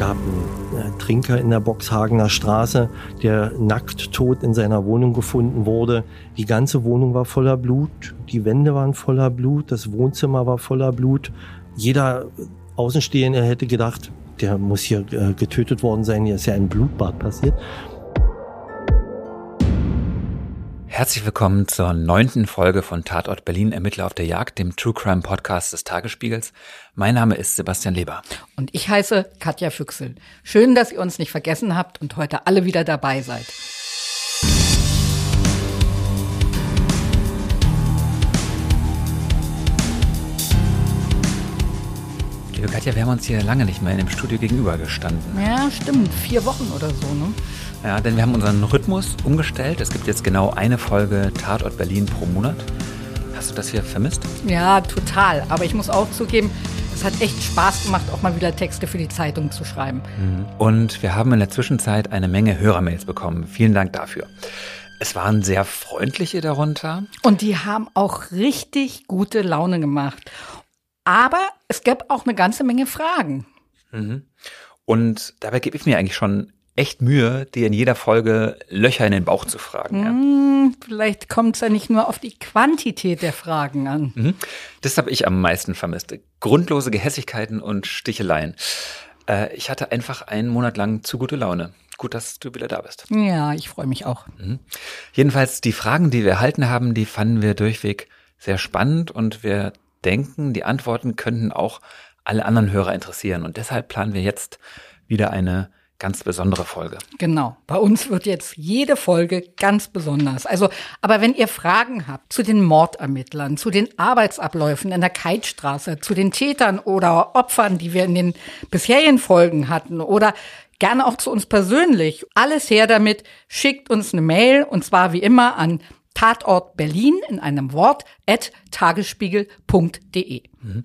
gab einen äh, Trinker in der Boxhagener Straße, der nackt tot in seiner Wohnung gefunden wurde. Die ganze Wohnung war voller Blut, die Wände waren voller Blut, das Wohnzimmer war voller Blut. Jeder Außenstehende hätte gedacht, der muss hier äh, getötet worden sein, hier ist ja ein Blutbad passiert. Herzlich willkommen zur neunten Folge von Tatort Berlin Ermittler auf der Jagd, dem True Crime Podcast des Tagesspiegels. Mein Name ist Sebastian Leber. Und ich heiße Katja Füchsel. Schön, dass ihr uns nicht vergessen habt und heute alle wieder dabei seid. Liebe Katja, wir haben uns hier lange nicht mehr in dem Studio gegenüber gestanden. Ja, stimmt. Vier Wochen oder so, ne? Ja, denn wir haben unseren Rhythmus umgestellt. Es gibt jetzt genau eine Folge Tatort Berlin pro Monat. Hast du das hier vermisst? Ja, total. Aber ich muss auch zugeben, es hat echt Spaß gemacht, auch mal wieder Texte für die Zeitung zu schreiben. Mhm. Und wir haben in der Zwischenzeit eine Menge Hörermails bekommen. Vielen Dank dafür. Es waren sehr freundliche darunter. Und die haben auch richtig gute Laune gemacht. Aber es gab auch eine ganze Menge Fragen. Mhm. Und dabei gebe ich mir eigentlich schon echt Mühe, dir in jeder Folge Löcher in den Bauch zu fragen. Ja. Hm, vielleicht kommt es ja nicht nur auf die Quantität der Fragen an. Mhm. Das habe ich am meisten vermisst. Grundlose Gehässigkeiten und Sticheleien. Äh, ich hatte einfach einen Monat lang zu gute Laune. Gut, dass du wieder da bist. Ja, ich freue mich auch. Mhm. Jedenfalls die Fragen, die wir erhalten haben, die fanden wir durchweg sehr spannend und wir denken, die Antworten könnten auch alle anderen Hörer interessieren. Und deshalb planen wir jetzt wieder eine ganz besondere Folge. Genau. Bei uns wird jetzt jede Folge ganz besonders. Also, aber wenn ihr Fragen habt zu den Mordermittlern, zu den Arbeitsabläufen in der Keitstraße, zu den Tätern oder Opfern, die wir in den bisherigen Folgen hatten oder gerne auch zu uns persönlich, alles her damit, schickt uns eine Mail und zwar wie immer an Tatort Berlin in einem Wort at tagesspiegel.de. Mhm.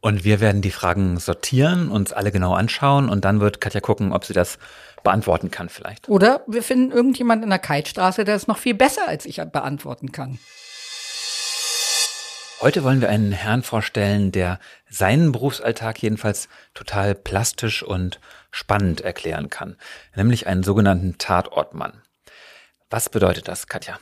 Und wir werden die Fragen sortieren, uns alle genau anschauen und dann wird Katja gucken, ob sie das beantworten kann vielleicht. Oder wir finden irgendjemand in der Keitstraße, der es noch viel besser als ich beantworten kann. Heute wollen wir einen Herrn vorstellen, der seinen Berufsalltag jedenfalls total plastisch und spannend erklären kann, nämlich einen sogenannten Tatortmann. Was bedeutet das, Katja?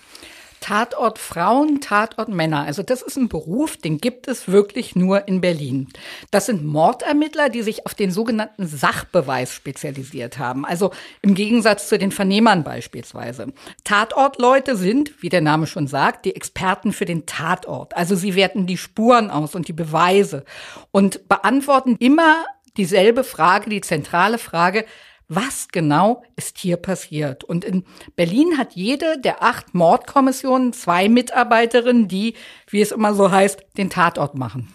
Tatort Frauen, Tatort Männer. Also das ist ein Beruf, den gibt es wirklich nur in Berlin. Das sind Mordermittler, die sich auf den sogenannten Sachbeweis spezialisiert haben. Also im Gegensatz zu den Vernehmern beispielsweise. Tatortleute sind, wie der Name schon sagt, die Experten für den Tatort. Also sie werten die Spuren aus und die Beweise und beantworten immer dieselbe Frage, die zentrale Frage, was genau ist hier passiert. Und in Berlin hat jede der acht Mordkommissionen zwei Mitarbeiterinnen, die, wie es immer so heißt, den Tatort machen.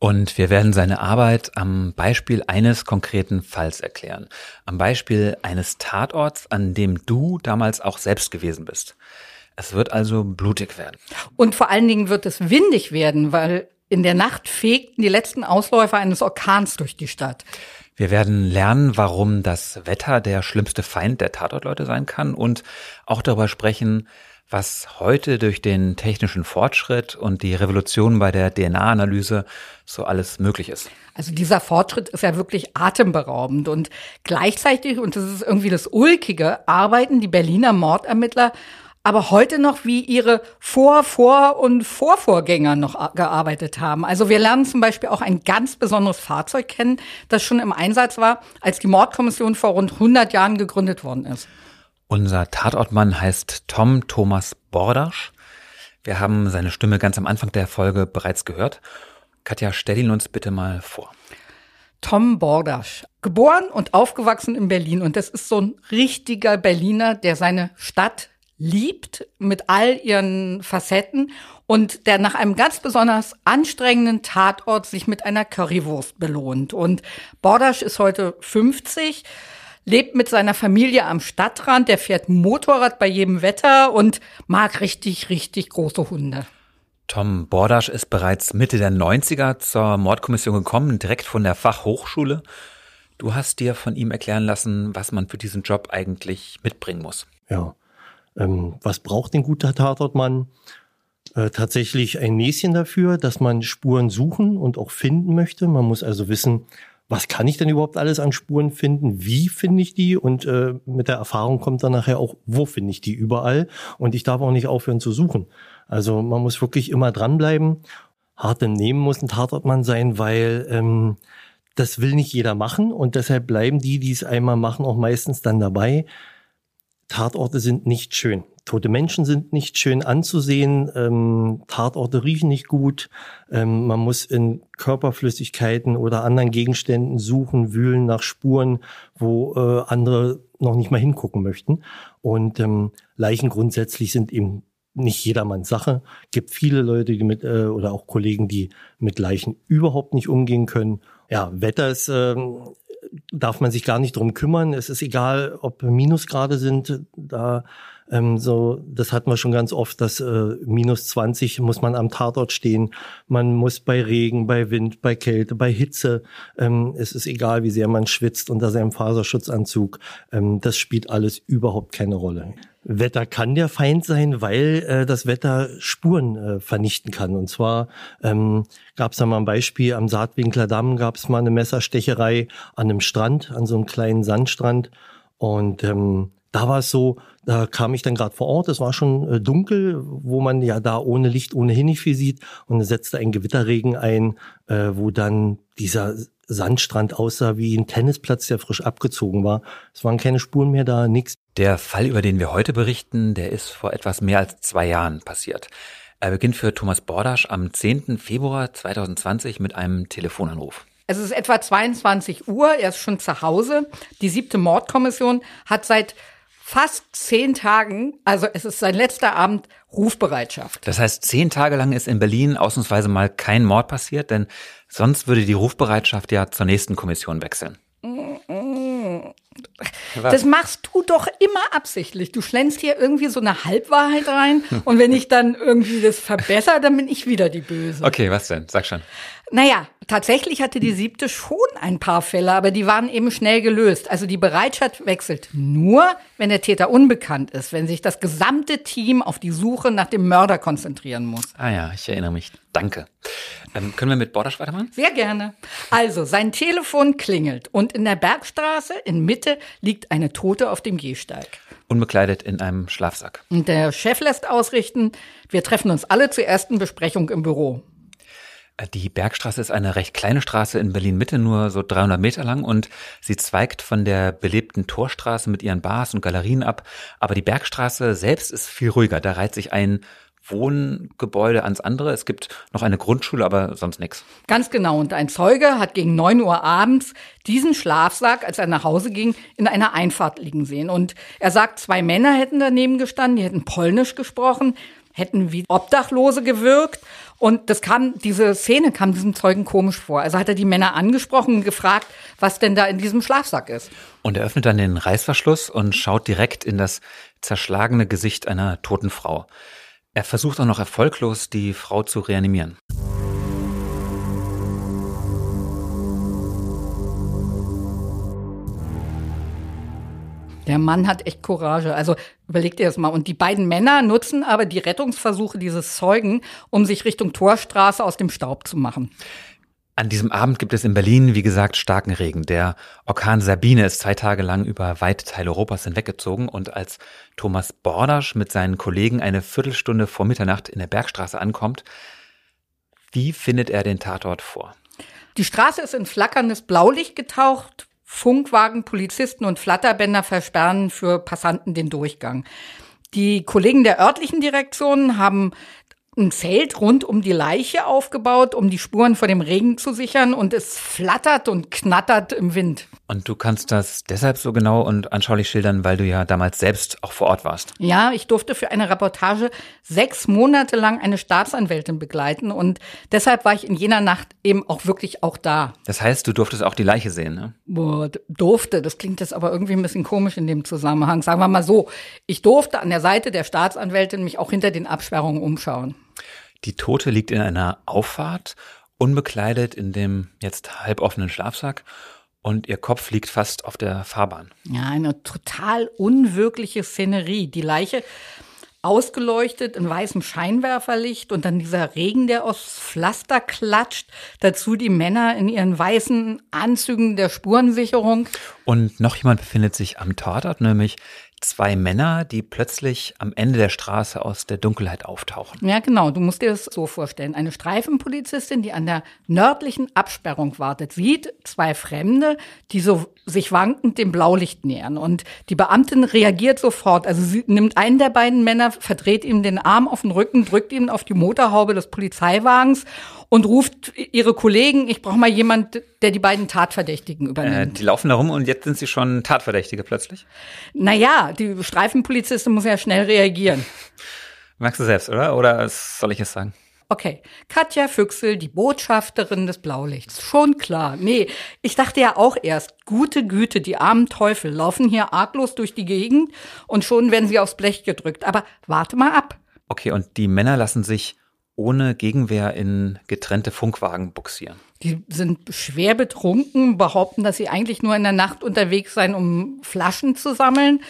Und wir werden seine Arbeit am Beispiel eines konkreten Falls erklären. Am Beispiel eines Tatorts, an dem du damals auch selbst gewesen bist. Es wird also blutig werden. Und vor allen Dingen wird es windig werden, weil in der Nacht fegten die letzten Ausläufer eines Orkans durch die Stadt. Wir werden lernen, warum das Wetter der schlimmste Feind der Tatortleute sein kann und auch darüber sprechen, was heute durch den technischen Fortschritt und die Revolution bei der DNA-Analyse so alles möglich ist. Also dieser Fortschritt ist ja wirklich atemberaubend und gleichzeitig, und das ist irgendwie das Ulkige, arbeiten die Berliner Mordermittler aber heute noch wie ihre Vor-, Vor- und Vorvorgänger noch gearbeitet haben. Also wir lernen zum Beispiel auch ein ganz besonderes Fahrzeug kennen, das schon im Einsatz war, als die Mordkommission vor rund 100 Jahren gegründet worden ist. Unser Tatortmann heißt Tom Thomas Bordasch. Wir haben seine Stimme ganz am Anfang der Folge bereits gehört. Katja, stell ihn uns bitte mal vor. Tom Bordasch, geboren und aufgewachsen in Berlin. Und das ist so ein richtiger Berliner, der seine Stadt liebt mit all ihren Facetten und der nach einem ganz besonders anstrengenden Tatort sich mit einer Currywurst belohnt. Und Bordasch ist heute 50 lebt mit seiner Familie am Stadtrand, der fährt Motorrad bei jedem Wetter und mag richtig, richtig große Hunde. Tom Bordasch ist bereits Mitte der 90er zur Mordkommission gekommen, direkt von der Fachhochschule. Du hast dir von ihm erklären lassen, was man für diesen Job eigentlich mitbringen muss. Ja. Ähm, was braucht ein guter Tatortmann? Äh, tatsächlich ein Näschen dafür, dass man Spuren suchen und auch finden möchte. Man muss also wissen, was kann ich denn überhaupt alles an Spuren finden? Wie finde ich die? Und äh, mit der Erfahrung kommt dann nachher auch, wo finde ich die überall? Und ich darf auch nicht aufhören zu suchen. Also man muss wirklich immer dranbleiben. Hart im Nehmen muss ein Tatortmann sein, weil ähm, das will nicht jeder machen und deshalb bleiben die, die es einmal machen, auch meistens dann dabei. Tatorte sind nicht schön. Tote Menschen sind nicht schön anzusehen. Ähm, Tatorte riechen nicht gut. Ähm, man muss in Körperflüssigkeiten oder anderen Gegenständen suchen, wühlen nach Spuren, wo äh, andere noch nicht mal hingucken möchten. Und ähm, Leichen grundsätzlich sind eben nicht jedermanns Sache. Gibt viele Leute, die mit äh, oder auch Kollegen, die mit Leichen überhaupt nicht umgehen können. Ja, Wetter ist äh, darf man sich gar nicht drum kümmern. Es ist egal, ob Minusgrade sind. Da ähm, so, das hatten wir schon ganz oft, dass äh, minus 20 muss man am Tatort stehen. Man muss bei Regen, bei Wind, bei Kälte, bei Hitze. Ähm, es ist egal, wie sehr man schwitzt unter seinem Faserschutzanzug. Ähm, das spielt alles überhaupt keine Rolle. Wetter kann der Feind sein, weil äh, das Wetter Spuren äh, vernichten kann. Und zwar ähm, gab es da mal ein Beispiel, am Saatwinkler Damm gab es mal eine Messerstecherei an einem Strand, an so einem kleinen Sandstrand. Und ähm, da war es so, da kam ich dann gerade vor Ort, es war schon äh, dunkel, wo man ja da ohne Licht ohnehin nicht viel sieht. Und es setzte ein Gewitterregen ein, äh, wo dann dieser Sandstrand aussah wie ein Tennisplatz, der frisch abgezogen war. Es waren keine Spuren mehr da, nichts. Der Fall, über den wir heute berichten, der ist vor etwas mehr als zwei Jahren passiert. Er beginnt für Thomas Bordasch am 10. Februar 2020 mit einem Telefonanruf. Es ist etwa 22 Uhr, er ist schon zu Hause. Die siebte Mordkommission hat seit fast zehn Tagen, also es ist sein letzter Abend, Rufbereitschaft. Das heißt, zehn Tage lang ist in Berlin ausnahmsweise mal kein Mord passiert, denn sonst würde die Rufbereitschaft ja zur nächsten Kommission wechseln. Das machst du doch immer absichtlich. Du schlänzt hier irgendwie so eine Halbwahrheit rein und wenn ich dann irgendwie das verbessere, dann bin ich wieder die Böse. Okay, was denn? Sag schon. Naja, tatsächlich hatte die siebte schon ein paar Fälle, aber die waren eben schnell gelöst. Also die Bereitschaft wechselt nur, wenn der Täter unbekannt ist, wenn sich das gesamte Team auf die Suche nach dem Mörder konzentrieren muss. Ah ja, ich erinnere mich. Danke. Ähm, können wir mit Bordasch weitermachen? Sehr gerne. Also, sein Telefon klingelt und in der Bergstraße in Mitte liegt eine Tote auf dem Gehsteig. Unbekleidet in einem Schlafsack. Und der Chef lässt ausrichten, wir treffen uns alle zur ersten Besprechung im Büro. Die Bergstraße ist eine recht kleine Straße in Berlin-Mitte, nur so 300 Meter lang und sie zweigt von der belebten Torstraße mit ihren Bars und Galerien ab. Aber die Bergstraße selbst ist viel ruhiger. Da reiht sich ein Wohngebäude ans andere. Es gibt noch eine Grundschule, aber sonst nichts. Ganz genau. Und ein Zeuge hat gegen neun Uhr abends diesen Schlafsack, als er nach Hause ging, in einer Einfahrt liegen sehen. Und er sagt, zwei Männer hätten daneben gestanden, die hätten Polnisch gesprochen, hätten wie Obdachlose gewirkt. Und das kam, diese Szene kam diesem Zeugen komisch vor. Also hat er die Männer angesprochen und gefragt, was denn da in diesem Schlafsack ist. Und er öffnet dann den Reißverschluss und schaut direkt in das zerschlagene Gesicht einer toten Frau. Er versucht auch noch erfolglos, die Frau zu reanimieren. Der Mann hat echt Courage. Also überleg dir das mal. Und die beiden Männer nutzen aber die Rettungsversuche dieses Zeugen, um sich Richtung Torstraße aus dem Staub zu machen. An diesem Abend gibt es in Berlin, wie gesagt, starken Regen. Der Orkan Sabine ist zwei Tage lang über weite Teile Europas hinweggezogen und als Thomas Bordasch mit seinen Kollegen eine Viertelstunde vor Mitternacht in der Bergstraße ankommt, wie findet er den Tatort vor? Die Straße ist in flackerndes Blaulicht getaucht. Funkwagen, Polizisten und Flatterbänder versperren für Passanten den Durchgang. Die Kollegen der örtlichen Direktionen haben ein Zelt rund um die Leiche aufgebaut, um die Spuren vor dem Regen zu sichern und es flattert und knattert im Wind. Und du kannst das deshalb so genau und anschaulich schildern, weil du ja damals selbst auch vor Ort warst. Ja, ich durfte für eine Reportage sechs Monate lang eine Staatsanwältin begleiten und deshalb war ich in jener Nacht eben auch wirklich auch da. Das heißt, du durftest auch die Leiche sehen, ne? Boah, durfte, das klingt jetzt aber irgendwie ein bisschen komisch in dem Zusammenhang. Sagen wir mal so, ich durfte an der Seite der Staatsanwältin mich auch hinter den Absperrungen umschauen. Die Tote liegt in einer Auffahrt, unbekleidet in dem jetzt halboffenen Schlafsack und ihr Kopf liegt fast auf der Fahrbahn. Ja, eine total unwirkliche Szenerie. Die Leiche ausgeleuchtet in weißem Scheinwerferlicht und dann dieser Regen, der aus Pflaster klatscht. Dazu die Männer in ihren weißen Anzügen der Spurensicherung. Und noch jemand befindet sich am Tatort, nämlich zwei Männer, die plötzlich am Ende der Straße aus der Dunkelheit auftauchen. Ja, genau. Du musst dir das so vorstellen. Eine Streifenpolizistin, die an der nördlichen Absperrung wartet, sieht zwei Fremde, die so sich wankend dem Blaulicht nähern. Und die Beamtin reagiert sofort. Also sie nimmt einen der beiden Männer, verdreht ihm den Arm auf den Rücken, drückt ihn auf die Motorhaube des Polizeiwagens und ruft ihre Kollegen, ich brauche mal jemand, der die beiden Tatverdächtigen übernimmt. Äh, die laufen da rum und jetzt sind sie schon Tatverdächtige plötzlich? Naja, die Streifenpolizistin muss ja schnell reagieren. Magst du selbst, oder? Oder soll ich es sagen? Okay, Katja Füchsel, die Botschafterin des Blaulichts. Schon klar. Nee, ich dachte ja auch erst, gute Güte, die armen Teufel laufen hier arglos durch die Gegend und schon werden sie aufs Blech gedrückt. Aber warte mal ab. Okay, und die Männer lassen sich ohne Gegenwehr in getrennte Funkwagen buxieren. Die sind schwer betrunken, behaupten, dass sie eigentlich nur in der Nacht unterwegs seien, um Flaschen zu sammeln.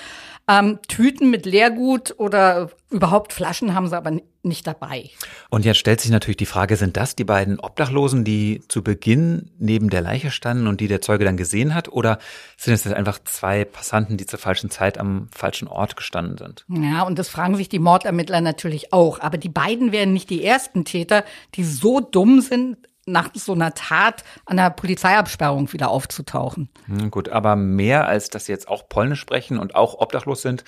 Ähm, Tüten mit Leergut oder überhaupt Flaschen haben sie aber nicht dabei. Und jetzt stellt sich natürlich die Frage, sind das die beiden Obdachlosen, die zu Beginn neben der Leiche standen und die der Zeuge dann gesehen hat? Oder sind es jetzt einfach zwei Passanten, die zur falschen Zeit am falschen Ort gestanden sind? Ja, und das fragen sich die Mordermittler natürlich auch. Aber die beiden wären nicht die ersten Täter, die so dumm sind, nach so einer Tat an der Polizeiabsperrung wieder aufzutauchen. Hm, gut, aber mehr als dass sie jetzt auch Polnisch sprechen und auch obdachlos sind,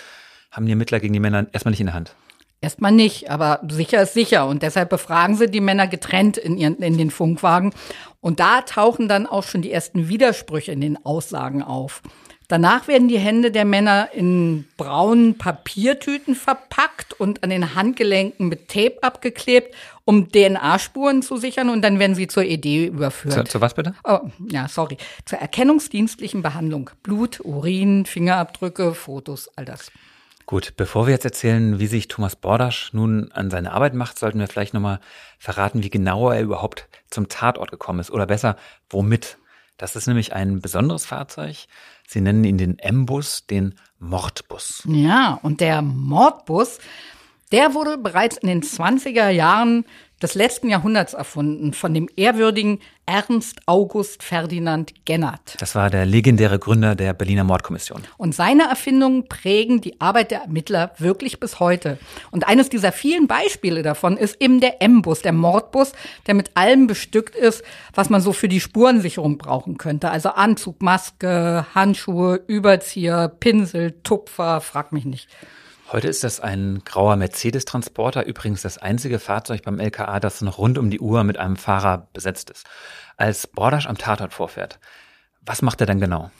haben die Ermittler gegen die Männer erstmal nicht in der Hand. Erstmal nicht, aber sicher ist sicher. Und deshalb befragen sie die Männer getrennt in, ihren, in den Funkwagen. Und da tauchen dann auch schon die ersten Widersprüche in den Aussagen auf. Danach werden die Hände der Männer in braunen Papiertüten verpackt und an den Handgelenken mit Tape abgeklebt, um DNA-Spuren zu sichern und dann werden sie zur ED überführt. Zu, zu was bitte? Oh, ja, sorry. Zur erkennungsdienstlichen Behandlung. Blut, Urin, Fingerabdrücke, Fotos, all das. Gut, bevor wir jetzt erzählen, wie sich Thomas Bordasch nun an seine Arbeit macht, sollten wir vielleicht nochmal verraten, wie genau er überhaupt zum Tatort gekommen ist. Oder besser, womit. Das ist nämlich ein besonderes Fahrzeug. Sie nennen ihn den M-Bus, den Mordbus. Ja, und der Mordbus, der wurde bereits in den 20er Jahren des letzten Jahrhunderts erfunden von dem ehrwürdigen Ernst August Ferdinand Gennert. Das war der legendäre Gründer der Berliner Mordkommission. Und seine Erfindungen prägen die Arbeit der Ermittler wirklich bis heute. Und eines dieser vielen Beispiele davon ist eben der M-Bus, der Mordbus, der mit allem bestückt ist, was man so für die Spurensicherung brauchen könnte. Also Anzug, Maske, Handschuhe, Überzieher, Pinsel, Tupfer, frag mich nicht. Heute ist das ein grauer Mercedes-Transporter, übrigens das einzige Fahrzeug beim LKA, das noch rund um die Uhr mit einem Fahrer besetzt ist. Als Bordasch am Tatort vorfährt, was macht er denn genau?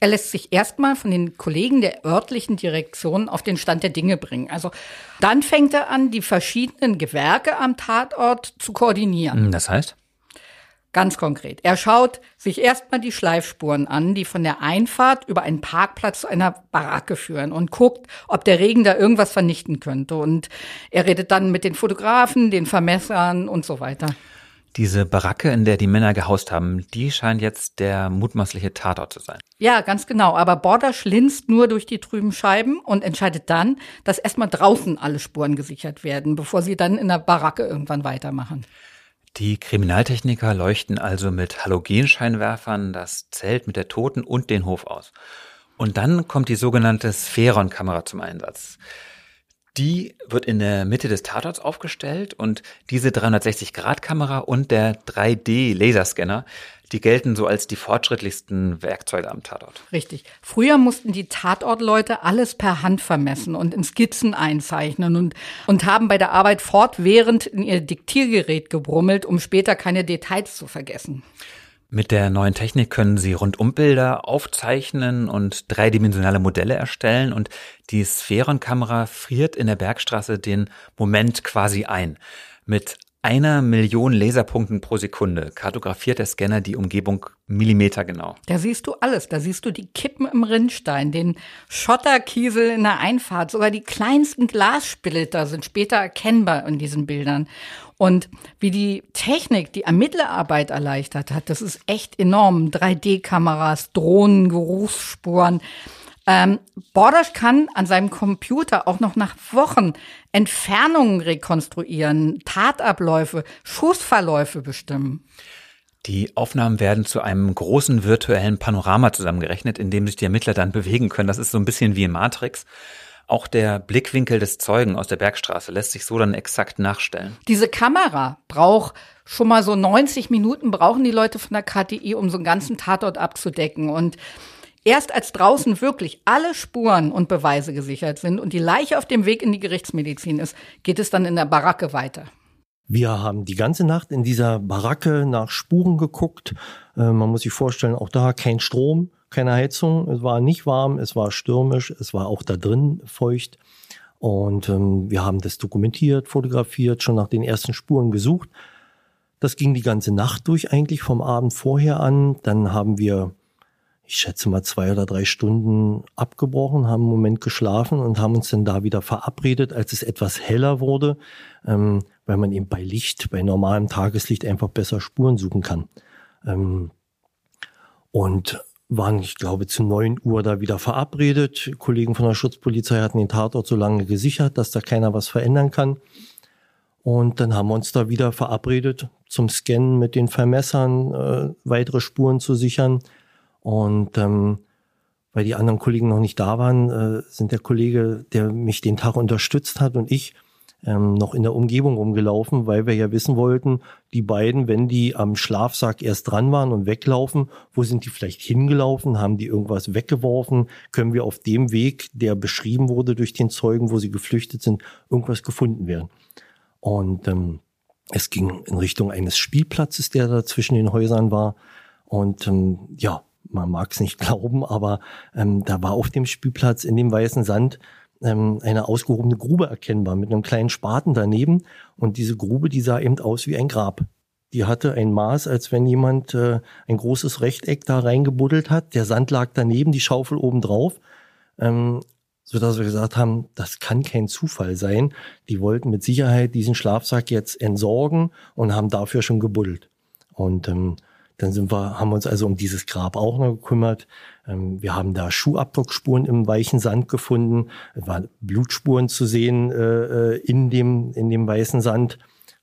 Er lässt sich erstmal von den Kollegen der örtlichen Direktion auf den Stand der Dinge bringen. Also dann fängt er an, die verschiedenen Gewerke am Tatort zu koordinieren. Das heißt? Ganz konkret. Er schaut sich erstmal die Schleifspuren an, die von der Einfahrt über einen Parkplatz zu einer Baracke führen und guckt, ob der Regen da irgendwas vernichten könnte. Und er redet dann mit den Fotografen, den Vermessern und so weiter. Diese Baracke, in der die Männer gehaust haben, die scheint jetzt der mutmaßliche Tatort zu sein. Ja, ganz genau. Aber Border schlinzt nur durch die trüben Scheiben und entscheidet dann, dass erstmal draußen alle Spuren gesichert werden, bevor sie dann in der Baracke irgendwann weitermachen. Die Kriminaltechniker leuchten also mit Halogenscheinwerfern das Zelt mit der Toten und den Hof aus. Und dann kommt die sogenannte Spheron-Kamera zum Einsatz. Die wird in der Mitte des Tatorts aufgestellt und diese 360-Grad-Kamera und der 3D-Laserscanner, die gelten so als die fortschrittlichsten Werkzeuge am Tatort. Richtig. Früher mussten die Tatortleute alles per Hand vermessen und in Skizzen einzeichnen und, und haben bei der Arbeit fortwährend in ihr Diktiergerät gebrummelt, um später keine Details zu vergessen. Mit der neuen Technik können Sie Rundumbilder aufzeichnen und dreidimensionale Modelle erstellen und die Sphärenkamera friert in der Bergstraße den Moment quasi ein. Mit einer Million Laserpunkten pro Sekunde kartografiert der Scanner die Umgebung millimetergenau. Da siehst du alles. Da siehst du die Kippen im Rinnstein, den Schotterkiesel in der Einfahrt, sogar die kleinsten Glassplitter sind später erkennbar in diesen Bildern. Und wie die Technik die Ermittlerarbeit erleichtert hat, das ist echt enorm. 3D-Kameras, Drohnen, Geruchsspuren. Ähm, Bordasch kann an seinem Computer auch noch nach Wochen Entfernungen rekonstruieren, Tatabläufe, Schussverläufe bestimmen. Die Aufnahmen werden zu einem großen virtuellen Panorama zusammengerechnet, in dem sich die Ermittler dann bewegen können. Das ist so ein bisschen wie in Matrix. Auch der Blickwinkel des Zeugen aus der Bergstraße lässt sich so dann exakt nachstellen. Diese Kamera braucht schon mal so 90 Minuten brauchen die Leute von der KTI, um so einen ganzen Tatort abzudecken. Und erst als draußen wirklich alle Spuren und Beweise gesichert sind und die Leiche auf dem Weg in die Gerichtsmedizin ist, geht es dann in der Baracke weiter. Wir haben die ganze Nacht in dieser Baracke nach Spuren geguckt. Äh, man muss sich vorstellen, auch da kein Strom, keine Heizung. Es war nicht warm, es war stürmisch, es war auch da drin feucht. Und ähm, wir haben das dokumentiert, fotografiert, schon nach den ersten Spuren gesucht. Das ging die ganze Nacht durch eigentlich vom Abend vorher an. Dann haben wir, ich schätze mal zwei oder drei Stunden abgebrochen, haben einen Moment geschlafen und haben uns dann da wieder verabredet, als es etwas heller wurde, ähm, weil man eben bei Licht, bei normalem Tageslicht einfach besser Spuren suchen kann. Ähm, und waren, ich glaube, zu neun Uhr da wieder verabredet. Kollegen von der Schutzpolizei hatten den Tatort so lange gesichert, dass da keiner was verändern kann. Und dann haben wir uns da wieder verabredet zum Scannen mit den Vermessern, äh, weitere Spuren zu sichern. Und ähm, weil die anderen Kollegen noch nicht da waren, äh, sind der Kollege, der mich den Tag unterstützt hat und ich ähm, noch in der Umgebung rumgelaufen, weil wir ja wissen wollten, die beiden, wenn die am Schlafsack erst dran waren und weglaufen, wo sind die vielleicht hingelaufen? Haben die irgendwas weggeworfen? Können wir auf dem Weg, der beschrieben wurde durch den Zeugen, wo sie geflüchtet sind, irgendwas gefunden werden? Und ähm, es ging in Richtung eines Spielplatzes, der da zwischen den Häusern war. Und ähm, ja, man mag es nicht glauben, aber ähm, da war auf dem Spielplatz in dem weißen Sand ähm, eine ausgehobene Grube erkennbar mit einem kleinen Spaten daneben. Und diese Grube, die sah eben aus wie ein Grab. Die hatte ein Maß, als wenn jemand äh, ein großes Rechteck da reingebuddelt hat. Der Sand lag daneben, die Schaufel oben drauf. Ähm, so dass wir gesagt haben, das kann kein Zufall sein. Die wollten mit Sicherheit diesen Schlafsack jetzt entsorgen und haben dafür schon gebuddelt. Und ähm, dann sind wir, haben wir uns also um dieses Grab auch noch gekümmert. Ähm, wir haben da Schuhabdruckspuren im weichen Sand gefunden. Es waren Blutspuren zu sehen äh, äh, in dem in dem weißen Sand.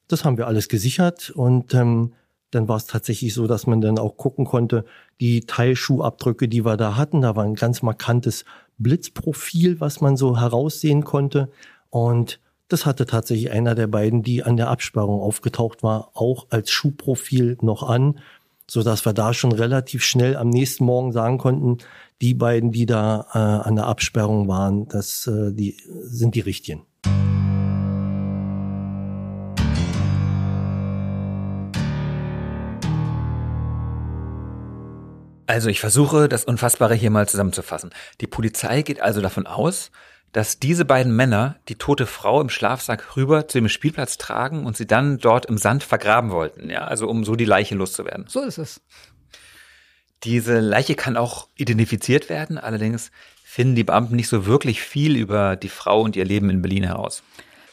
Das haben wir alles gesichert und ähm, dann war es tatsächlich so, dass man dann auch gucken konnte, die Teilschuhabdrücke, die wir da hatten, da war ein ganz markantes Blitzprofil, was man so heraussehen konnte. Und das hatte tatsächlich einer der beiden, die an der Absperrung aufgetaucht war, auch als Schuhprofil noch an so dass wir da schon relativ schnell am nächsten Morgen sagen konnten, die beiden, die da äh, an der Absperrung waren, das äh, die sind die richtigen. Also ich versuche, das Unfassbare hier mal zusammenzufassen. Die Polizei geht also davon aus, dass diese beiden Männer die tote Frau im Schlafsack rüber zu dem Spielplatz tragen und sie dann dort im Sand vergraben wollten, ja, also um so die Leiche loszuwerden. So ist es. Diese Leiche kann auch identifiziert werden, allerdings finden die Beamten nicht so wirklich viel über die Frau und ihr Leben in Berlin heraus.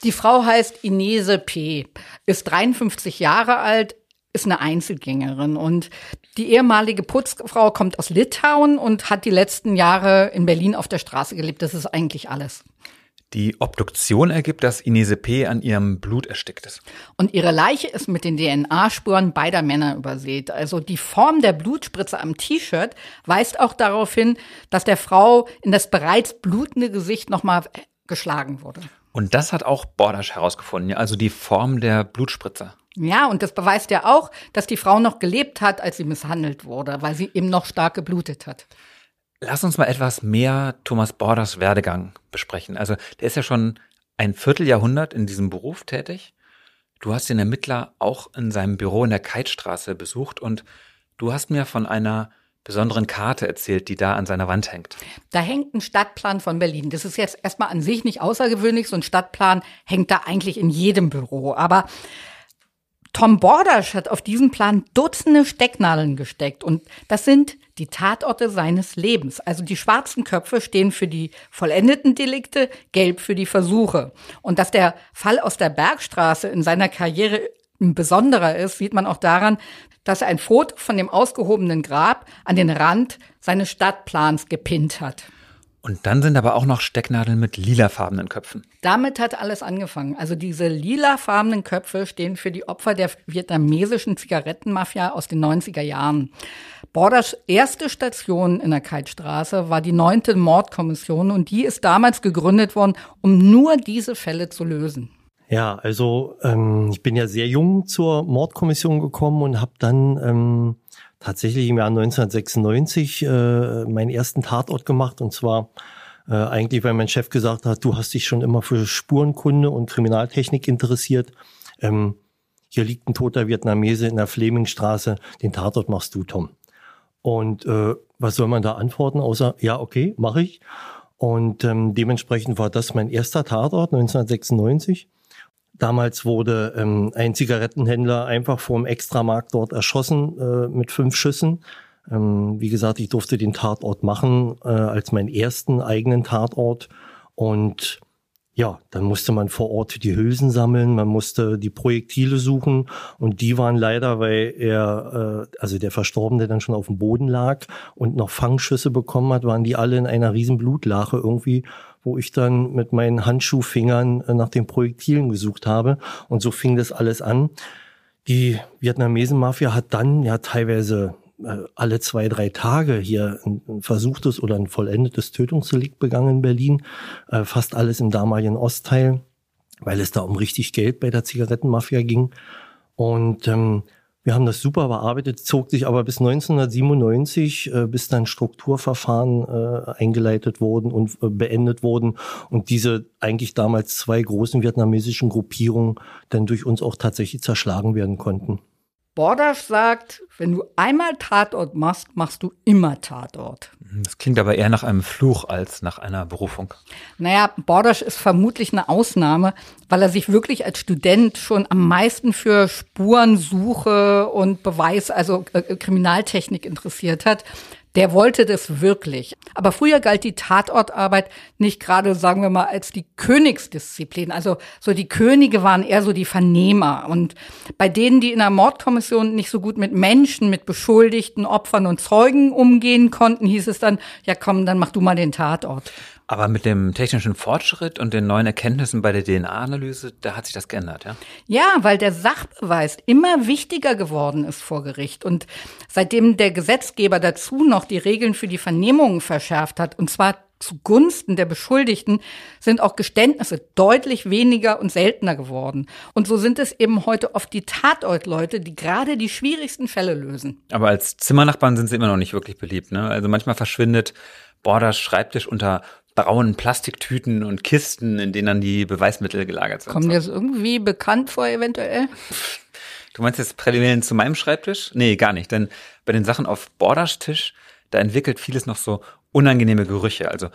Die Frau heißt Inese P., ist 53 Jahre alt, ist eine Einzelgängerin und die ehemalige Putzfrau kommt aus Litauen und hat die letzten Jahre in Berlin auf der Straße gelebt. Das ist eigentlich alles. Die Obduktion ergibt, dass Inese P. an ihrem Blut erstickt ist. Und ihre Leiche ist mit den DNA-Spuren beider Männer übersät. Also die Form der Blutspritze am T-Shirt weist auch darauf hin, dass der Frau in das bereits blutende Gesicht nochmal geschlagen wurde. Und das hat auch Bordasch herausgefunden, also die Form der Blutspritze. Ja, und das beweist ja auch, dass die Frau noch gelebt hat, als sie misshandelt wurde, weil sie eben noch stark geblutet hat. Lass uns mal etwas mehr Thomas Borders Werdegang besprechen. Also der ist ja schon ein Vierteljahrhundert in diesem Beruf tätig. Du hast den Ermittler auch in seinem Büro in der Keitstraße besucht und du hast mir von einer besonderen Karte erzählt, die da an seiner Wand hängt. Da hängt ein Stadtplan von Berlin. Das ist jetzt erstmal an sich nicht außergewöhnlich. So ein Stadtplan hängt da eigentlich in jedem Büro. Aber Tom Bordasch hat auf diesen Plan Dutzende Stecknadeln gesteckt. Und das sind die Tatorte seines Lebens. Also die schwarzen Köpfe stehen für die vollendeten Delikte, gelb für die Versuche. Und dass der Fall aus der Bergstraße in seiner Karriere ein besonderer ist, sieht man auch daran, dass er ein Foto von dem ausgehobenen Grab an den Rand seines Stadtplans gepinnt hat. Und dann sind aber auch noch Stecknadeln mit lilafarbenen Köpfen. Damit hat alles angefangen. Also diese lilafarbenen Köpfe stehen für die Opfer der vietnamesischen Zigarettenmafia aus den 90er Jahren. Borders erste Station in der Keitstraße war die neunte Mordkommission und die ist damals gegründet worden, um nur diese Fälle zu lösen. Ja, also ähm, ich bin ja sehr jung zur Mordkommission gekommen und habe dann ähm, tatsächlich im Jahr 1996 äh, meinen ersten Tatort gemacht und zwar äh, eigentlich, weil mein Chef gesagt hat, du hast dich schon immer für Spurenkunde und Kriminaltechnik interessiert. Ähm, hier liegt ein toter Vietnamese in der Flemingstraße, den Tatort machst du, Tom. Und äh, was soll man da antworten, außer ja, okay, mache ich. Und ähm, dementsprechend war das mein erster Tatort 1996. Damals wurde ähm, ein Zigarettenhändler einfach vor dem Extramarkt dort erschossen äh, mit fünf Schüssen. Ähm, wie gesagt, ich durfte den Tatort machen äh, als meinen ersten eigenen Tatort. Und ja, dann musste man vor Ort die Hülsen sammeln, man musste die Projektile suchen und die waren leider, weil er, äh, also der Verstorbene dann schon auf dem Boden lag und noch Fangschüsse bekommen hat, waren die alle in einer riesen Blutlache irgendwie wo ich dann mit meinen Handschuhfingern äh, nach den Projektilen gesucht habe. Und so fing das alles an. Die Vietnamesen-Mafia hat dann ja teilweise alle zwei, drei Tage hier ein versuchtes oder ein vollendetes Tötungsdelikt begangen in Berlin. Äh, fast alles im damaligen Ostteil, weil es da um richtig Geld bei der Zigarettenmafia ging. Und ähm, wir haben das super bearbeitet, zog sich aber bis 1997, äh, bis dann Strukturverfahren äh, eingeleitet wurden und äh, beendet wurden und diese eigentlich damals zwei großen vietnamesischen Gruppierungen dann durch uns auch tatsächlich zerschlagen werden konnten. Bordasch sagt, wenn du einmal Tatort machst, machst du immer Tatort. Das klingt aber eher nach einem Fluch als nach einer Berufung. Naja, Bordasch ist vermutlich eine Ausnahme, weil er sich wirklich als Student schon am meisten für Spurensuche und Beweis, also äh, Kriminaltechnik interessiert hat. Der wollte das wirklich. Aber früher galt die Tatortarbeit nicht gerade, sagen wir mal, als die Königsdisziplin. Also so die Könige waren eher so die Vernehmer. Und bei denen, die in der Mordkommission nicht so gut mit Menschen, mit Beschuldigten, Opfern und Zeugen umgehen konnten, hieß es dann, ja komm, dann mach du mal den Tatort. Aber mit dem technischen Fortschritt und den neuen Erkenntnissen bei der DNA-Analyse, da hat sich das geändert, ja? Ja, weil der Sachbeweis immer wichtiger geworden ist vor Gericht. Und seitdem der Gesetzgeber dazu noch die Regeln für die Vernehmungen verschärft hat, und zwar zugunsten der Beschuldigten sind auch Geständnisse deutlich weniger und seltener geworden. Und so sind es eben heute oft die Tatortleute, die gerade die schwierigsten Fälle lösen. Aber als Zimmernachbarn sind sie immer noch nicht wirklich beliebt. Ne? Also manchmal verschwindet Borders Schreibtisch unter braunen Plastiktüten und Kisten, in denen dann die Beweismittel gelagert sind. Kommen dir das irgendwie bekannt vor, eventuell? Du meinst jetzt Präliminären zu meinem Schreibtisch? Nee, gar nicht. Denn bei den Sachen auf Borders Tisch, da entwickelt vieles noch so unangenehme Gerüche. Also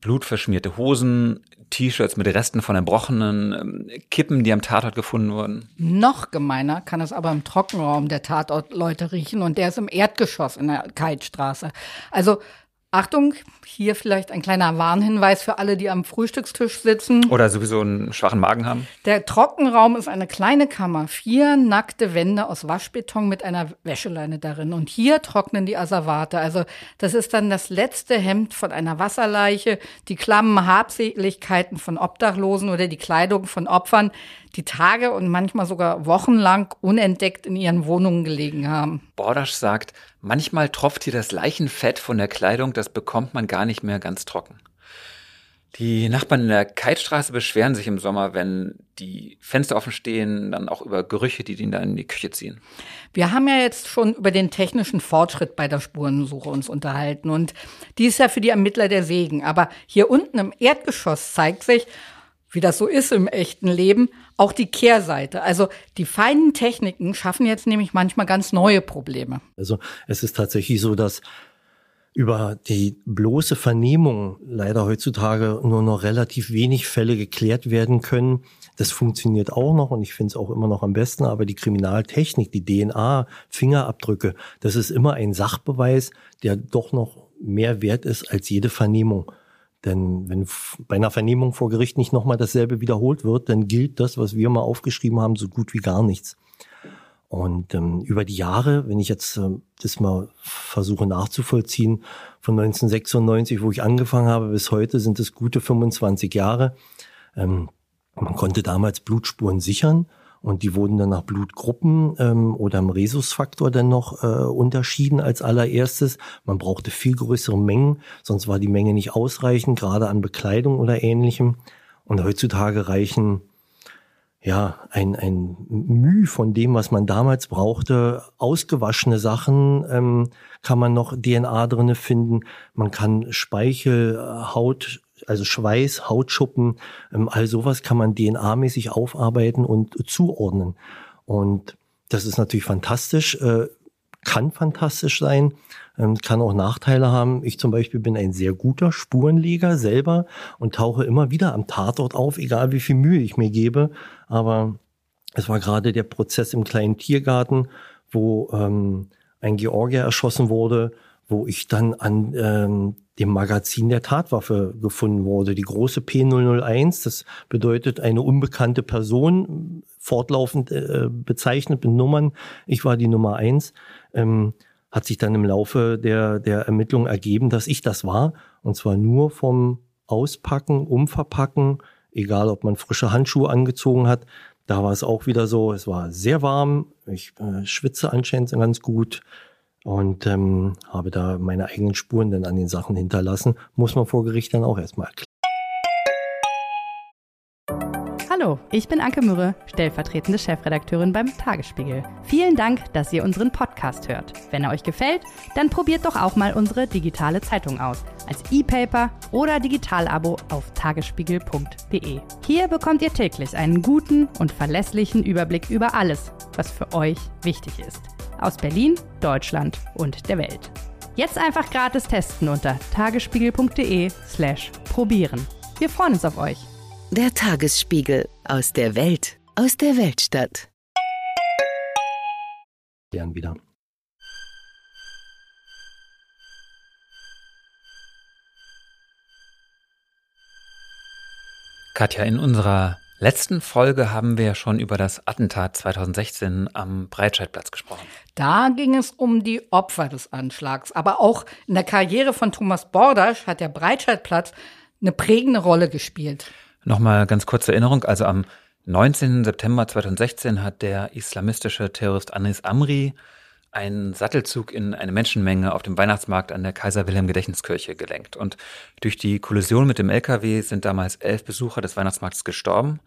blutverschmierte Hosen, T-Shirts mit Resten von Erbrochenen, ähm, Kippen, die am Tatort gefunden wurden. Noch gemeiner kann es aber im Trockenraum der Tatortleute riechen und der ist im Erdgeschoss in der Keitstraße. Also Achtung, hier vielleicht ein kleiner Warnhinweis für alle, die am Frühstückstisch sitzen. Oder sowieso einen schwachen Magen haben. Der Trockenraum ist eine kleine Kammer, vier nackte Wände aus Waschbeton mit einer Wäscheleine darin. Und hier trocknen die Asservate. Also das ist dann das letzte Hemd von einer Wasserleiche, die klammen Habseligkeiten von Obdachlosen oder die Kleidung von Opfern, die Tage und manchmal sogar wochenlang unentdeckt in ihren Wohnungen gelegen haben. Bordasch sagt, Manchmal tropft hier das Leichenfett von der Kleidung, das bekommt man gar nicht mehr ganz trocken. Die Nachbarn in der Keitstraße beschweren sich im Sommer, wenn die Fenster offen stehen, dann auch über Gerüche, die ihnen dann in die Küche ziehen. Wir haben ja jetzt schon über den technischen Fortschritt bei der Spurensuche uns unterhalten und die ist ja für die Ermittler der Segen. Aber hier unten im Erdgeschoss zeigt sich, wie das so ist im echten Leben, auch die Kehrseite. Also die feinen Techniken schaffen jetzt nämlich manchmal ganz neue Probleme. Also es ist tatsächlich so, dass über die bloße Vernehmung leider heutzutage nur noch relativ wenig Fälle geklärt werden können. Das funktioniert auch noch und ich finde es auch immer noch am besten, aber die Kriminaltechnik, die DNA, Fingerabdrücke, das ist immer ein Sachbeweis, der doch noch mehr wert ist als jede Vernehmung. Denn wenn bei einer Vernehmung vor Gericht nicht nochmal dasselbe wiederholt wird, dann gilt das, was wir mal aufgeschrieben haben, so gut wie gar nichts. Und ähm, über die Jahre, wenn ich jetzt äh, das mal versuche nachzuvollziehen, von 1996, wo ich angefangen habe, bis heute sind es gute 25 Jahre. Ähm, man konnte damals Blutspuren sichern und die wurden dann nach Blutgruppen ähm, oder im Rhesusfaktor dann noch äh, unterschieden als allererstes. Man brauchte viel größere Mengen, sonst war die Menge nicht ausreichend, gerade an Bekleidung oder ähnlichem. Und heutzutage reichen ja, ein, ein Müh von dem, was man damals brauchte. Ausgewaschene Sachen ähm, kann man noch DNA drinne finden. Man kann Speichel, Haut, also Schweiß, Hautschuppen, ähm, all sowas kann man DNA-mäßig aufarbeiten und zuordnen. Und das ist natürlich fantastisch, äh, kann fantastisch sein, ähm, kann auch Nachteile haben. Ich zum Beispiel bin ein sehr guter Spurenleger selber und tauche immer wieder am Tatort auf, egal wie viel Mühe ich mir gebe. Aber es war gerade der Prozess im kleinen Tiergarten, wo ähm, ein Georgier erschossen wurde, wo ich dann an ähm, dem Magazin der Tatwaffe gefunden wurde. Die große P001, das bedeutet eine unbekannte Person, fortlaufend äh, bezeichnet mit Nummern. Ich war die Nummer eins. Ähm, hat sich dann im Laufe der, der Ermittlung ergeben, dass ich das war. Und zwar nur vom Auspacken, Umverpacken, egal ob man frische Handschuhe angezogen hat. Da war es auch wieder so, es war sehr warm, ich äh, schwitze anscheinend ganz gut und ähm, habe da meine eigenen Spuren dann an den Sachen hinterlassen. Muss man vor Gericht dann auch erstmal erklären. Hallo, ich bin Anke Mürre, stellvertretende Chefredakteurin beim Tagesspiegel. Vielen Dank, dass ihr unseren Podcast hört. Wenn er euch gefällt, dann probiert doch auch mal unsere digitale Zeitung aus. Als E-Paper oder Digitalabo auf tagesspiegel.de. Hier bekommt ihr täglich einen guten und verlässlichen Überblick über alles, was für euch wichtig ist. Aus Berlin, Deutschland und der Welt. Jetzt einfach gratis testen unter tagesspiegel.de slash probieren. Wir freuen uns auf euch. Der Tagesspiegel aus der Welt, aus der Weltstadt. Gern wieder. Katja, in unserer letzten Folge haben wir schon über das Attentat 2016 am Breitscheidplatz gesprochen. Da ging es um die Opfer des Anschlags. Aber auch in der Karriere von Thomas Bordasch hat der Breitscheidplatz eine prägende Rolle gespielt. Nochmal ganz kurze Erinnerung. Also am 19. September 2016 hat der islamistische Terrorist Anis Amri einen Sattelzug in eine Menschenmenge auf dem Weihnachtsmarkt an der Kaiser Wilhelm Gedächtniskirche gelenkt. Und durch die Kollision mit dem LKW sind damals elf Besucher des Weihnachtsmarkts gestorben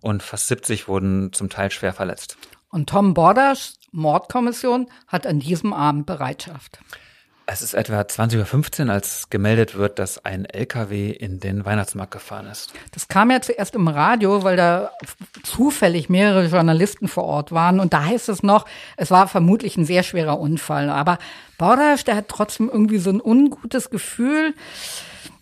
und fast 70 wurden zum Teil schwer verletzt. Und Tom Borders Mordkommission hat an diesem Abend Bereitschaft. Es ist etwa 20.15 Uhr, als gemeldet wird, dass ein LKW in den Weihnachtsmarkt gefahren ist. Das kam ja zuerst im Radio, weil da zufällig mehrere Journalisten vor Ort waren. Und da heißt es noch, es war vermutlich ein sehr schwerer Unfall. Aber Bordasch, der hat trotzdem irgendwie so ein ungutes Gefühl,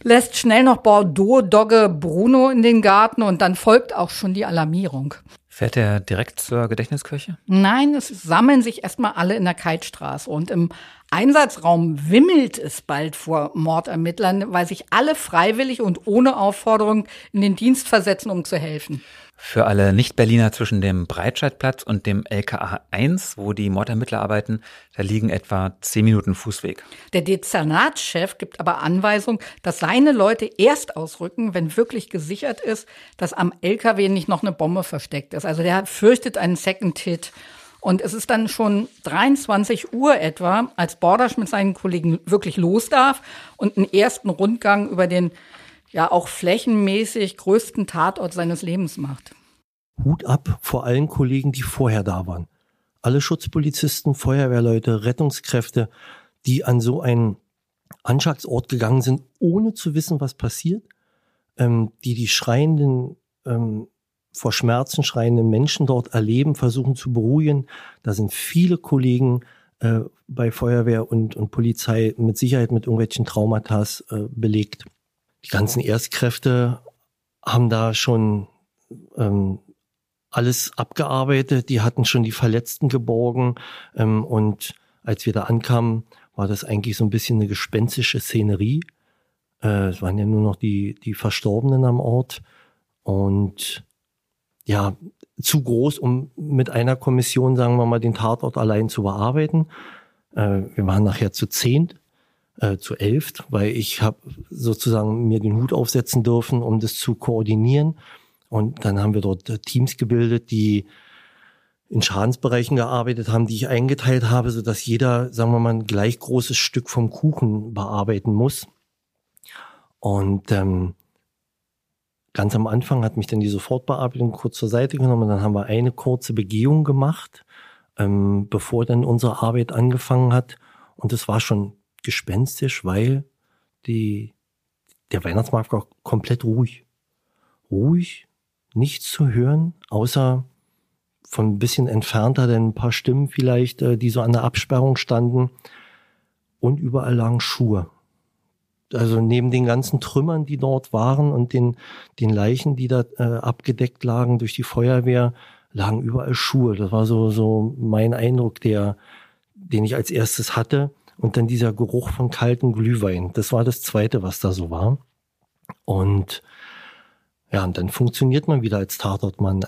lässt schnell noch Bordeaux-Dogge Bruno in den Garten und dann folgt auch schon die Alarmierung. Fährt er direkt zur Gedächtniskirche? Nein, es sammeln sich erstmal alle in der Keitstraße und im Einsatzraum wimmelt es bald vor Mordermittlern, weil sich alle freiwillig und ohne Aufforderung in den Dienst versetzen, um zu helfen. Für alle Nicht-Berliner zwischen dem Breitscheidplatz und dem LKA 1, wo die Mordermittler arbeiten, da liegen etwa zehn Minuten Fußweg. Der Dezernatschef gibt aber Anweisung, dass seine Leute erst ausrücken, wenn wirklich gesichert ist, dass am LKW nicht noch eine Bombe versteckt ist. Also der fürchtet einen Second Hit. Und es ist dann schon 23 Uhr etwa, als Bordasch mit seinen Kollegen wirklich los darf und einen ersten Rundgang über den ja auch flächenmäßig größten Tatort seines Lebens macht. Hut ab vor allen Kollegen, die vorher da waren. Alle Schutzpolizisten, Feuerwehrleute, Rettungskräfte, die an so einen Anschlagsort gegangen sind, ohne zu wissen, was passiert, ähm, die die schreienden, ähm, vor Schmerzen schreienden Menschen dort erleben, versuchen zu beruhigen. Da sind viele Kollegen äh, bei Feuerwehr und, und Polizei mit Sicherheit mit irgendwelchen Traumata äh, belegt. Die ganzen Erstkräfte haben da schon ähm, alles abgearbeitet. Die hatten schon die Verletzten geborgen. Ähm, und als wir da ankamen, war das eigentlich so ein bisschen eine gespenstische Szenerie. Äh, es waren ja nur noch die, die Verstorbenen am Ort. Und ja, zu groß, um mit einer Kommission, sagen wir mal, den Tatort allein zu bearbeiten. Äh, wir waren nachher zu zehnt, äh, zu elft, weil ich habe sozusagen mir den Hut aufsetzen dürfen, um das zu koordinieren. Und dann haben wir dort äh, Teams gebildet, die in Schadensbereichen gearbeitet haben, die ich eingeteilt habe, so dass jeder, sagen wir mal, ein gleich großes Stück vom Kuchen bearbeiten muss. Und ähm, ganz am Anfang hat mich dann die Sofortbearbeitung kurz zur Seite genommen und dann haben wir eine kurze Begehung gemacht, ähm, bevor dann unsere Arbeit angefangen hat. Und es war schon gespenstisch, weil die, der Weihnachtsmarkt war komplett ruhig. Ruhig, nichts zu hören, außer von ein bisschen entfernter, denn ein paar Stimmen vielleicht, äh, die so an der Absperrung standen. Und überall lagen Schuhe. Also neben den ganzen Trümmern, die dort waren und den, den Leichen, die da äh, abgedeckt lagen durch die Feuerwehr, lagen überall Schuhe. Das war so, so mein Eindruck, der, den ich als erstes hatte. Und dann dieser Geruch von kaltem Glühwein. Das war das zweite, was da so war. Und ja, und dann funktioniert man wieder als Tatortmann.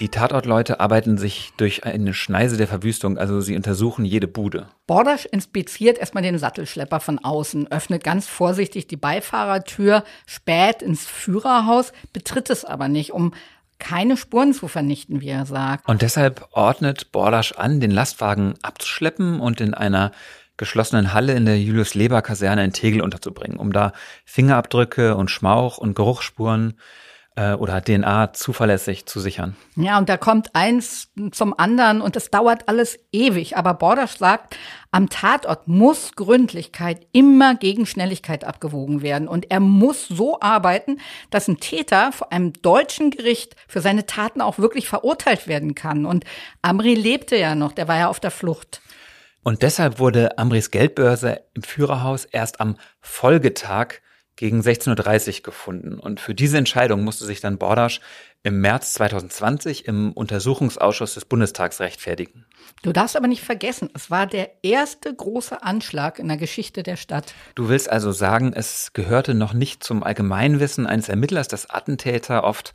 Die Tatortleute arbeiten sich durch eine Schneise der Verwüstung, also sie untersuchen jede Bude. Bordasch inspiziert erstmal den Sattelschlepper von außen, öffnet ganz vorsichtig die Beifahrertür, spät ins Führerhaus, betritt es aber nicht, um keine Spuren zu vernichten, wie er sagt. Und deshalb ordnet Bordasch an, den Lastwagen abzuschleppen und in einer geschlossenen Halle in der Julius-Leber-Kaserne in Tegel unterzubringen, um da Fingerabdrücke und Schmauch und Geruchsspuren oder DNA zuverlässig zu sichern. Ja, und da kommt eins zum anderen und es dauert alles ewig. Aber Bordasch sagt, am Tatort muss Gründlichkeit immer gegen Schnelligkeit abgewogen werden. Und er muss so arbeiten, dass ein Täter vor einem deutschen Gericht für seine Taten auch wirklich verurteilt werden kann. Und Amri lebte ja noch, der war ja auf der Flucht. Und deshalb wurde Amris Geldbörse im Führerhaus erst am Folgetag gegen 16.30 Uhr gefunden. Und für diese Entscheidung musste sich dann Bordasch im März 2020 im Untersuchungsausschuss des Bundestags rechtfertigen. Du darfst aber nicht vergessen, es war der erste große Anschlag in der Geschichte der Stadt. Du willst also sagen, es gehörte noch nicht zum Allgemeinwissen eines Ermittlers, dass Attentäter oft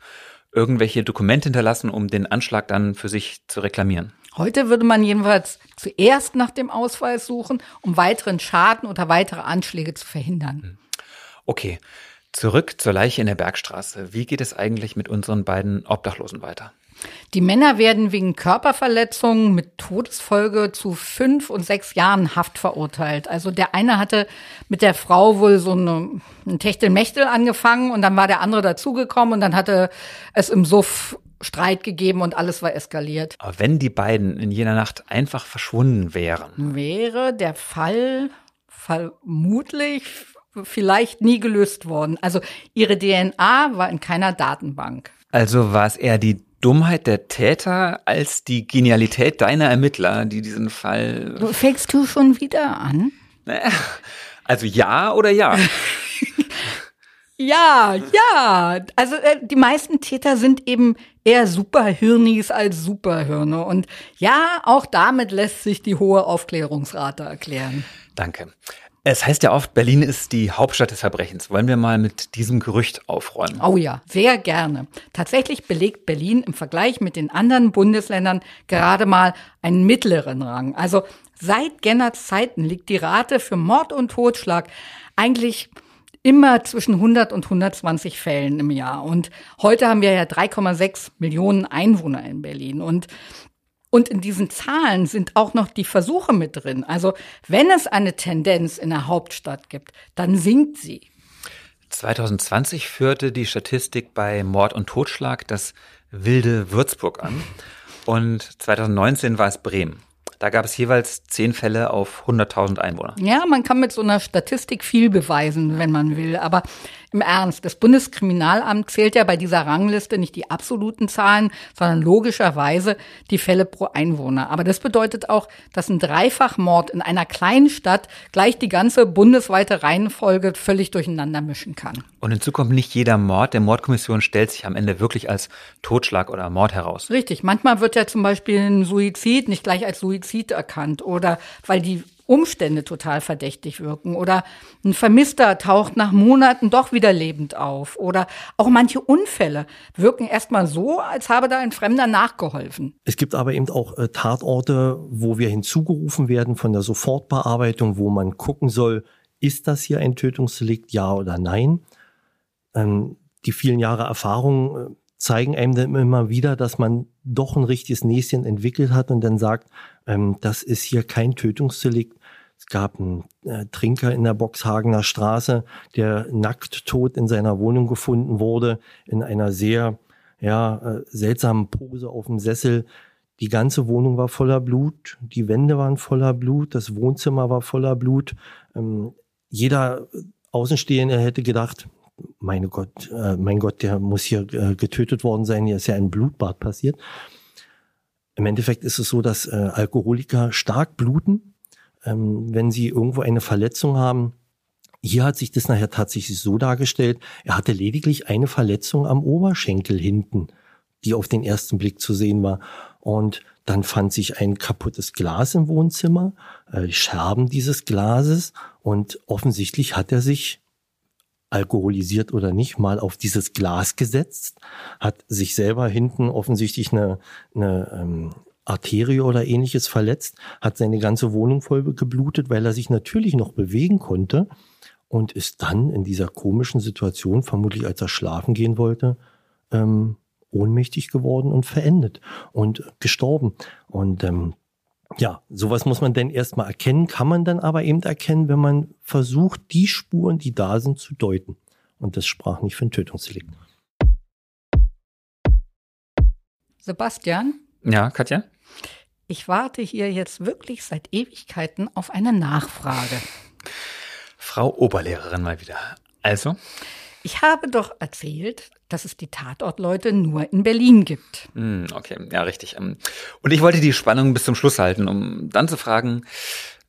irgendwelche Dokumente hinterlassen, um den Anschlag dann für sich zu reklamieren. Heute würde man jedenfalls zuerst nach dem Ausweis suchen, um weiteren Schaden oder weitere Anschläge zu verhindern. Hm. Okay, zurück zur Leiche in der Bergstraße. Wie geht es eigentlich mit unseren beiden Obdachlosen weiter? Die Männer werden wegen Körperverletzungen mit Todesfolge zu fünf und sechs Jahren Haft verurteilt. Also der eine hatte mit der Frau wohl so eine, ein Techtelmechtel angefangen und dann war der andere dazugekommen und dann hatte es im Suff Streit gegeben und alles war eskaliert. Aber wenn die beiden in jener Nacht einfach verschwunden wären, wäre der Fall vermutlich vielleicht nie gelöst worden. Also ihre DNA war in keiner Datenbank. Also war es eher die Dummheit der Täter als die Genialität deiner Ermittler, die diesen Fall. Fängst du schon wieder an? Also ja oder ja? ja, ja. Also äh, die meisten Täter sind eben eher Superhirnis als Superhirne. Und ja, auch damit lässt sich die hohe Aufklärungsrate erklären. Danke. Es heißt ja oft, Berlin ist die Hauptstadt des Verbrechens. Wollen wir mal mit diesem Gerücht aufräumen? Oh ja, sehr gerne. Tatsächlich belegt Berlin im Vergleich mit den anderen Bundesländern gerade mal einen mittleren Rang. Also seit Gennerts Zeiten liegt die Rate für Mord und Totschlag eigentlich immer zwischen 100 und 120 Fällen im Jahr. Und heute haben wir ja 3,6 Millionen Einwohner in Berlin. Und Und in diesen Zahlen sind auch noch die Versuche mit drin. Also wenn es eine Tendenz in der Hauptstadt gibt, dann sinkt sie. 2020 führte die Statistik bei Mord und Totschlag das wilde Würzburg an. Und 2019 war es Bremen. Da gab es jeweils zehn Fälle auf 100.000 Einwohner. Ja, man kann mit so einer Statistik viel beweisen, wenn man will. Aber im Ernst, das Bundeskriminalamt zählt ja bei dieser Rangliste nicht die absoluten Zahlen, sondern logischerweise die Fälle pro Einwohner. Aber das bedeutet auch, dass ein Dreifachmord in einer kleinen Stadt gleich die ganze bundesweite Reihenfolge völlig durcheinander mischen kann. Und hinzu kommt nicht jeder Mord der Mordkommission stellt sich am Ende wirklich als Totschlag oder Mord heraus. Richtig. Manchmal wird ja zum Beispiel ein Suizid nicht gleich als Suizid erkannt oder weil die Umstände total verdächtig wirken oder ein Vermisster taucht nach Monaten doch wieder lebend auf oder auch manche Unfälle wirken erstmal so, als habe da ein Fremder nachgeholfen. Es gibt aber eben auch äh, Tatorte, wo wir hinzugerufen werden von der Sofortbearbeitung, wo man gucken soll, ist das hier ein Tötungsdelikt, ja oder nein. Ähm, die vielen Jahre Erfahrung äh, zeigen einem dann immer wieder, dass man doch ein richtiges Näschen entwickelt hat und dann sagt, ähm, das ist hier kein Tötungsdelikt. Es gab einen äh, Trinker in der Boxhagener Straße, der nackt tot in seiner Wohnung gefunden wurde, in einer sehr ja, äh, seltsamen Pose auf dem Sessel. Die ganze Wohnung war voller Blut, die Wände waren voller Blut, das Wohnzimmer war voller Blut. Ähm, jeder Außenstehende hätte gedacht, meine Gott, äh, mein Gott, der muss hier äh, getötet worden sein, hier ist ja ein Blutbad passiert. Im Endeffekt ist es so, dass äh, Alkoholiker stark bluten, ähm, wenn sie irgendwo eine Verletzung haben. Hier hat sich das nachher tatsächlich so dargestellt, er hatte lediglich eine Verletzung am Oberschenkel hinten, die auf den ersten Blick zu sehen war. Und dann fand sich ein kaputtes Glas im Wohnzimmer, äh, Scherben dieses Glases und offensichtlich hat er sich alkoholisiert oder nicht, mal auf dieses Glas gesetzt, hat sich selber hinten offensichtlich eine, eine ähm, Arterie oder ähnliches verletzt, hat seine ganze Wohnung voll geblutet, weil er sich natürlich noch bewegen konnte und ist dann in dieser komischen Situation, vermutlich als er schlafen gehen wollte, ähm, ohnmächtig geworden und verendet und gestorben. Und ähm, ja, sowas muss man denn erstmal erkennen, kann man dann aber eben erkennen, wenn man versucht, die Spuren, die da sind, zu deuten. Und das sprach nicht für ein Tötungsdelikt. Sebastian? Ja, Katja? Ich warte hier jetzt wirklich seit Ewigkeiten auf eine Nachfrage. Frau Oberlehrerin mal wieder. Also? Ich habe doch erzählt, dass es die Tatortleute nur in Berlin gibt. Hm, okay, ja, richtig. Ähm, und ich wollte die Spannung bis zum Schluss halten, um dann zu fragen,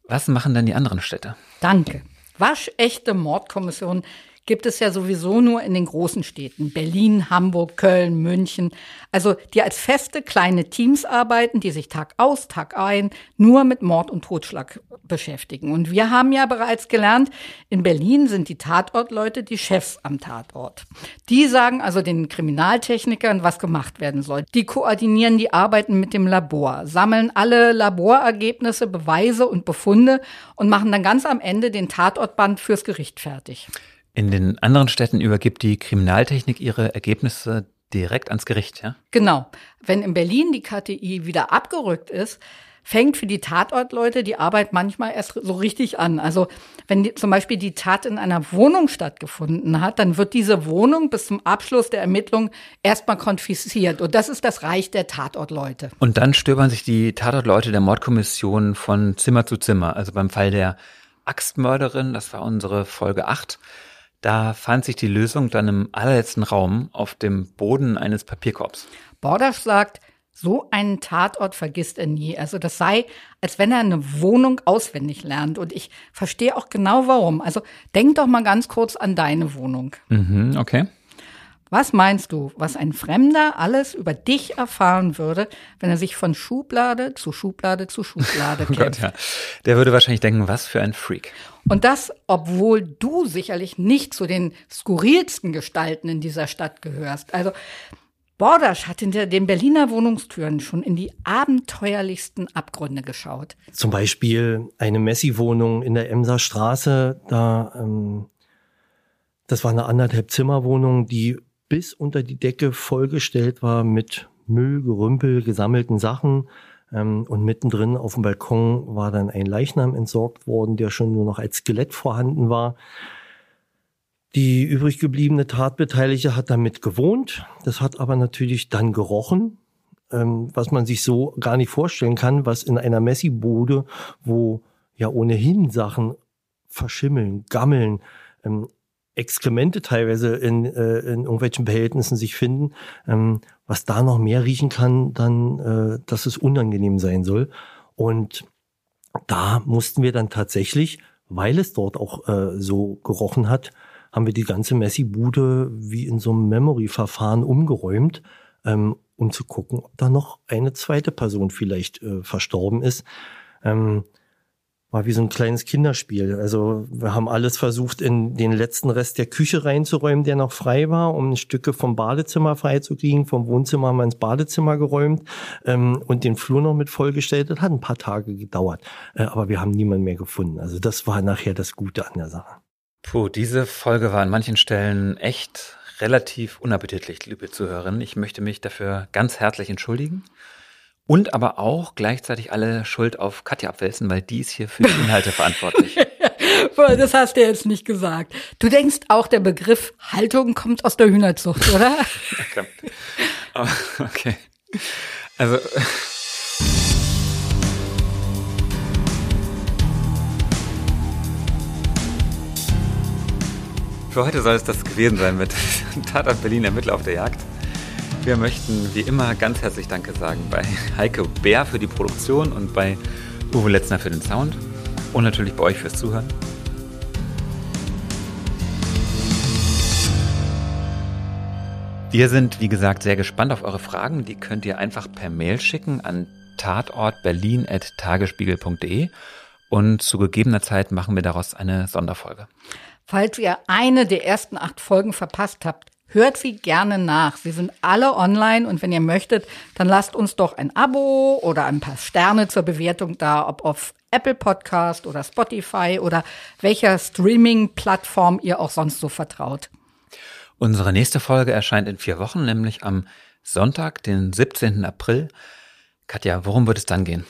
was machen denn die anderen Städte? Danke. Waschechte Mordkommission gibt es ja sowieso nur in den großen Städten. Berlin, Hamburg, Köln, München. Also die als feste kleine Teams arbeiten, die sich Tag aus, Tag ein nur mit Mord und Totschlag beschäftigen. Und wir haben ja bereits gelernt, in Berlin sind die Tatortleute die Chefs am Tatort. Die sagen also den Kriminaltechnikern, was gemacht werden soll. Die koordinieren die Arbeiten mit dem Labor, sammeln alle Laborergebnisse, Beweise und Befunde und machen dann ganz am Ende den Tatortband fürs Gericht fertig. In den anderen Städten übergibt die Kriminaltechnik ihre Ergebnisse direkt ans Gericht, ja? Genau. Wenn in Berlin die KTI wieder abgerückt ist, fängt für die Tatortleute die Arbeit manchmal erst so richtig an. Also wenn die, zum Beispiel die Tat in einer Wohnung stattgefunden hat, dann wird diese Wohnung bis zum Abschluss der Ermittlung erstmal konfisziert. Und das ist das Reich der Tatortleute. Und dann stöbern sich die Tatortleute der Mordkommission von Zimmer zu Zimmer. Also beim Fall der Axtmörderin, das war unsere Folge 8, da fand sich die Lösung dann im allerletzten Raum auf dem Boden eines Papierkorbs. Bordasch sagt, so einen Tatort vergisst er nie. Also das sei, als wenn er eine Wohnung auswendig lernt. Und ich verstehe auch genau warum. Also denk doch mal ganz kurz an deine Wohnung. Mhm, okay. Was meinst du, was ein Fremder alles über dich erfahren würde, wenn er sich von Schublade zu Schublade zu Schublade kämpft? Oh Gott, ja. Der würde wahrscheinlich denken, was für ein Freak. Und das, obwohl du sicherlich nicht zu den skurrilsten Gestalten in dieser Stadt gehörst. Also Bordasch hat hinter den Berliner Wohnungstüren schon in die abenteuerlichsten Abgründe geschaut. Zum Beispiel eine Messi-Wohnung in der Emser Straße, da ähm, das war eine anderthalb Zimmerwohnung, die bis unter die Decke vollgestellt war mit Müll, Gerümpel, gesammelten Sachen. Ähm, und mittendrin auf dem Balkon war dann ein Leichnam entsorgt worden, der schon nur noch als Skelett vorhanden war. Die übrig gebliebene Tatbeteiligte hat damit gewohnt. Das hat aber natürlich dann gerochen, ähm, was man sich so gar nicht vorstellen kann, was in einer Messi-Bude, wo ja ohnehin Sachen verschimmeln, gammeln, ähm, Exkremente teilweise in, äh, in irgendwelchen Behältnissen sich finden, ähm, was da noch mehr riechen kann, dann, äh, dass es unangenehm sein soll. Und da mussten wir dann tatsächlich, weil es dort auch äh, so gerochen hat, haben wir die ganze Messi-Bude wie in so einem Memory-Verfahren umgeräumt, ähm, um zu gucken, ob da noch eine zweite Person vielleicht äh, verstorben ist. Ähm, war wie so ein kleines Kinderspiel. Also wir haben alles versucht, in den letzten Rest der Küche reinzuräumen, der noch frei war, um Stücke vom Badezimmer freizukriegen. Vom Wohnzimmer haben wir ins Badezimmer geräumt ähm, und den Flur noch mit vollgestellt. Das hat ein paar Tage gedauert, äh, aber wir haben niemanden mehr gefunden. Also das war nachher das Gute an der Sache. Puh, diese Folge war an manchen Stellen echt relativ unappetitlich, liebe Zuhörerinnen. Ich möchte mich dafür ganz herzlich entschuldigen. Und aber auch gleichzeitig alle Schuld auf Katja abwälzen, weil die ist hier für die Inhalte verantwortlich. das hast du jetzt nicht gesagt. Du denkst auch, der Begriff Haltung kommt aus der Hühnerzucht, oder? okay. Also. Für heute soll es das gewesen sein mit Tatort Berlin Ermittler auf der Jagd. Wir möchten wie immer ganz herzlich Danke sagen bei Heike Bär für die Produktion und bei Uwe Letzner für den Sound und natürlich bei euch fürs Zuhören. Wir sind, wie gesagt, sehr gespannt auf eure Fragen. Die könnt ihr einfach per Mail schicken an tatortberlin.tagesspiegel.de und zu gegebener Zeit machen wir daraus eine Sonderfolge. Falls ihr eine der ersten acht Folgen verpasst habt, hört sie gerne nach. Sie sind alle online und wenn ihr möchtet, dann lasst uns doch ein Abo oder ein paar Sterne zur Bewertung da, ob auf Apple Podcast oder Spotify oder welcher Streaming-Plattform ihr auch sonst so vertraut. Unsere nächste Folge erscheint in vier Wochen, nämlich am Sonntag, den 17. April. Katja, worum wird es dann gehen?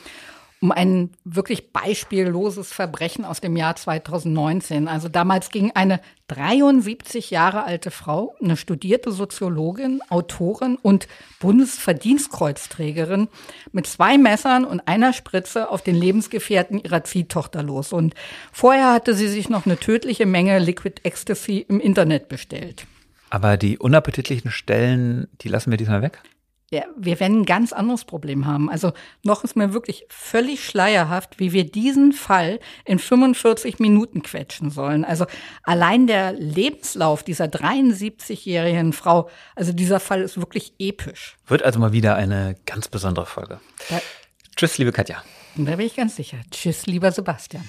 Um ein wirklich beispielloses Verbrechen aus dem Jahr 2019. Also damals ging eine 73 Jahre alte Frau, eine studierte Soziologin, Autorin und Bundesverdienstkreuzträgerin mit zwei Messern und einer Spritze auf den Lebensgefährten ihrer Ziehtochter los. Und vorher hatte sie sich noch eine tödliche Menge Liquid Ecstasy im Internet bestellt. Aber die unappetitlichen Stellen, die lassen wir diesmal weg? Ja, wir werden ein ganz anderes Problem haben. Also noch ist mir wirklich völlig schleierhaft, wie wir diesen Fall in 45 Minuten quetschen sollen. Also allein der Lebenslauf dieser 73-jährigen Frau, also dieser Fall ist wirklich episch. Wird also mal wieder eine ganz besondere Folge. Da, Tschüss, liebe Katja. Da bin ich ganz sicher. Tschüss, lieber Sebastian.